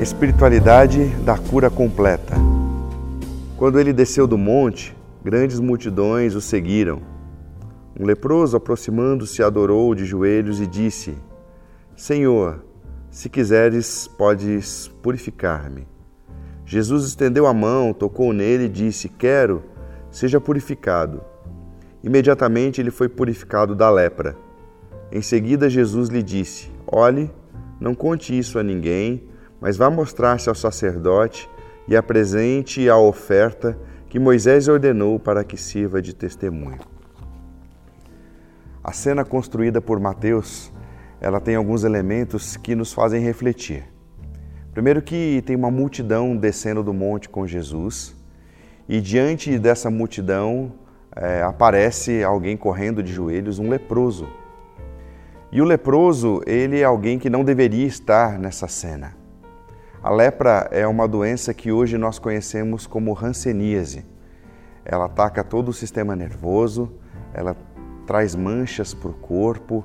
Espiritualidade da cura completa. Quando ele desceu do monte, grandes multidões o seguiram. Um leproso, aproximando-se, adorou de joelhos e disse: Senhor, se quiseres, podes purificar-me. Jesus estendeu a mão, tocou nele e disse: Quero, seja purificado. Imediatamente ele foi purificado da lepra. Em seguida, Jesus lhe disse: Olhe, não conte isso a ninguém mas vá mostrar-se ao sacerdote e apresente a oferta que Moisés ordenou para que sirva de testemunho. A cena construída por Mateus, ela tem alguns elementos que nos fazem refletir. Primeiro que tem uma multidão descendo do monte com Jesus e diante dessa multidão é, aparece alguém correndo de joelhos, um leproso. E o leproso, ele é alguém que não deveria estar nessa cena. A lepra é uma doença que hoje nós conhecemos como hanseníase. Ela ataca todo o sistema nervoso, ela traz manchas para o corpo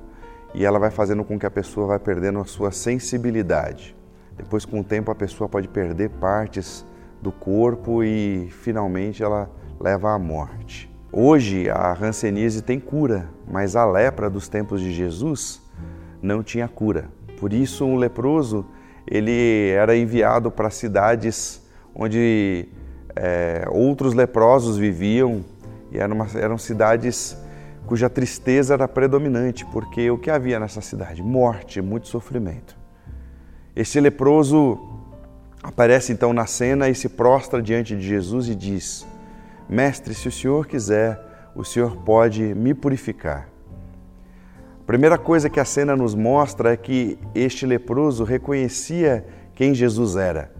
e ela vai fazendo com que a pessoa vá perdendo a sua sensibilidade. Depois, com o tempo, a pessoa pode perder partes do corpo e finalmente ela leva à morte. Hoje a hanseníase tem cura, mas a lepra dos tempos de Jesus não tinha cura. Por isso, um leproso ele era enviado para cidades onde é, outros leprosos viviam e eram, uma, eram cidades cuja tristeza era predominante, porque o que havia nessa cidade? Morte, muito sofrimento. Esse leproso aparece então na cena e se prostra diante de Jesus e diz: Mestre, se o senhor quiser, o senhor pode me purificar. Primeira coisa que a cena nos mostra é que este leproso reconhecia quem Jesus era.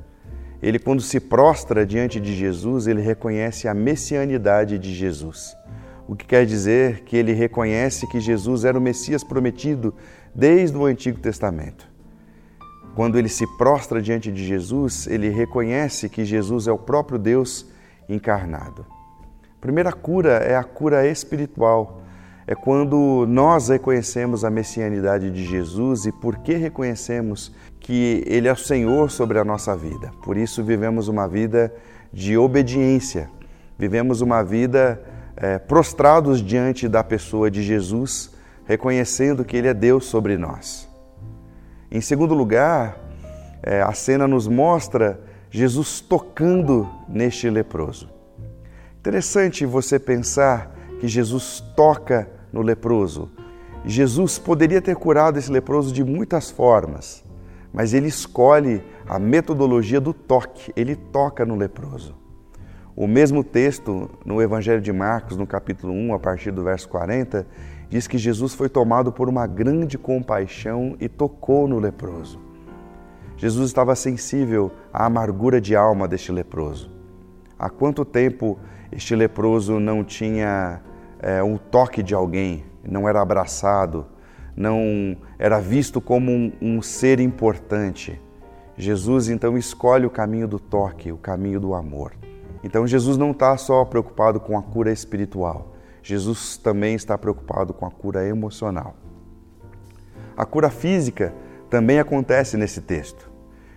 Ele, quando se prostra diante de Jesus, ele reconhece a messianidade de Jesus. O que quer dizer que ele reconhece que Jesus era o Messias prometido desde o Antigo Testamento. Quando ele se prostra diante de Jesus, ele reconhece que Jesus é o próprio Deus encarnado. A primeira cura é a cura espiritual é quando nós reconhecemos a messianidade de Jesus e por que reconhecemos que Ele é o Senhor sobre a nossa vida. Por isso vivemos uma vida de obediência, vivemos uma vida é, prostrados diante da pessoa de Jesus, reconhecendo que Ele é Deus sobre nós. Em segundo lugar, é, a cena nos mostra Jesus tocando neste leproso. Interessante você pensar que Jesus toca no leproso. Jesus poderia ter curado esse leproso de muitas formas, mas ele escolhe a metodologia do toque, ele toca no leproso. O mesmo texto no Evangelho de Marcos, no capítulo 1, a partir do verso 40, diz que Jesus foi tomado por uma grande compaixão e tocou no leproso. Jesus estava sensível à amargura de alma deste leproso. Há quanto tempo este leproso não tinha é, um toque de alguém, não era abraçado, não era visto como um, um ser importante. Jesus então escolhe o caminho do toque, o caminho do amor. Então Jesus não está só preocupado com a cura espiritual, Jesus também está preocupado com a cura emocional. A cura física também acontece nesse texto.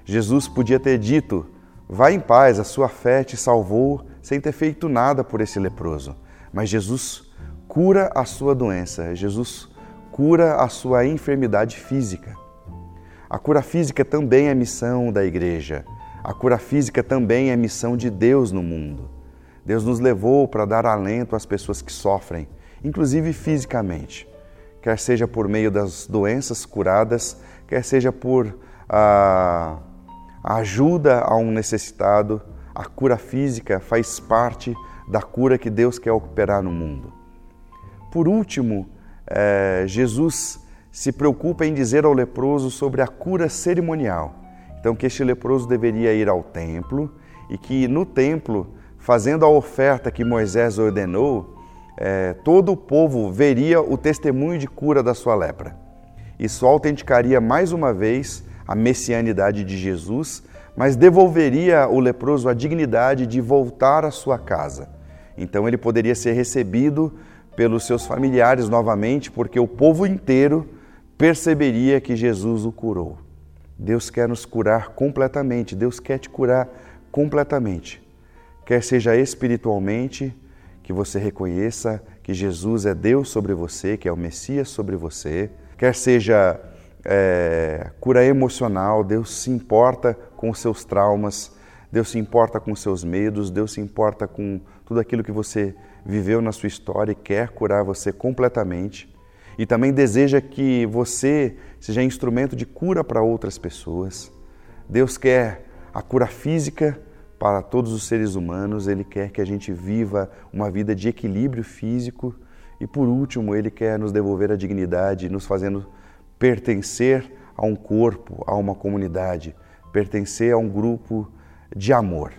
Jesus podia ter dito: Vá em paz, a sua fé te salvou, sem ter feito nada por esse leproso. Mas Jesus cura a sua doença, Jesus cura a sua enfermidade física. A cura física também é missão da igreja. A cura física também é missão de Deus no mundo. Deus nos levou para dar alento às pessoas que sofrem, inclusive fisicamente, quer seja por meio das doenças curadas, quer seja por a, a ajuda a um necessitado. A cura física faz parte da cura que Deus quer operar no mundo. Por último, é, Jesus se preocupa em dizer ao leproso sobre a cura cerimonial. Então, que este leproso deveria ir ao templo e que no templo, fazendo a oferta que Moisés ordenou, é, todo o povo veria o testemunho de cura da sua lepra. Isso autenticaria mais uma vez a messianidade de Jesus, mas devolveria o leproso a dignidade de voltar à sua casa. Então ele poderia ser recebido pelos seus familiares novamente, porque o povo inteiro perceberia que Jesus o curou. Deus quer nos curar completamente, Deus quer te curar completamente. Quer seja espiritualmente, que você reconheça que Jesus é Deus sobre você, que é o Messias sobre você, quer seja é, cura emocional, Deus se importa com os seus traumas, Deus se importa com os seus medos, Deus se importa com tudo aquilo que você viveu na sua história e quer curar você completamente. E também deseja que você seja instrumento de cura para outras pessoas. Deus quer a cura física para todos os seres humanos, Ele quer que a gente viva uma vida de equilíbrio físico e, por último, Ele quer nos devolver a dignidade, nos fazendo pertencer a um corpo, a uma comunidade, pertencer a um grupo de amor.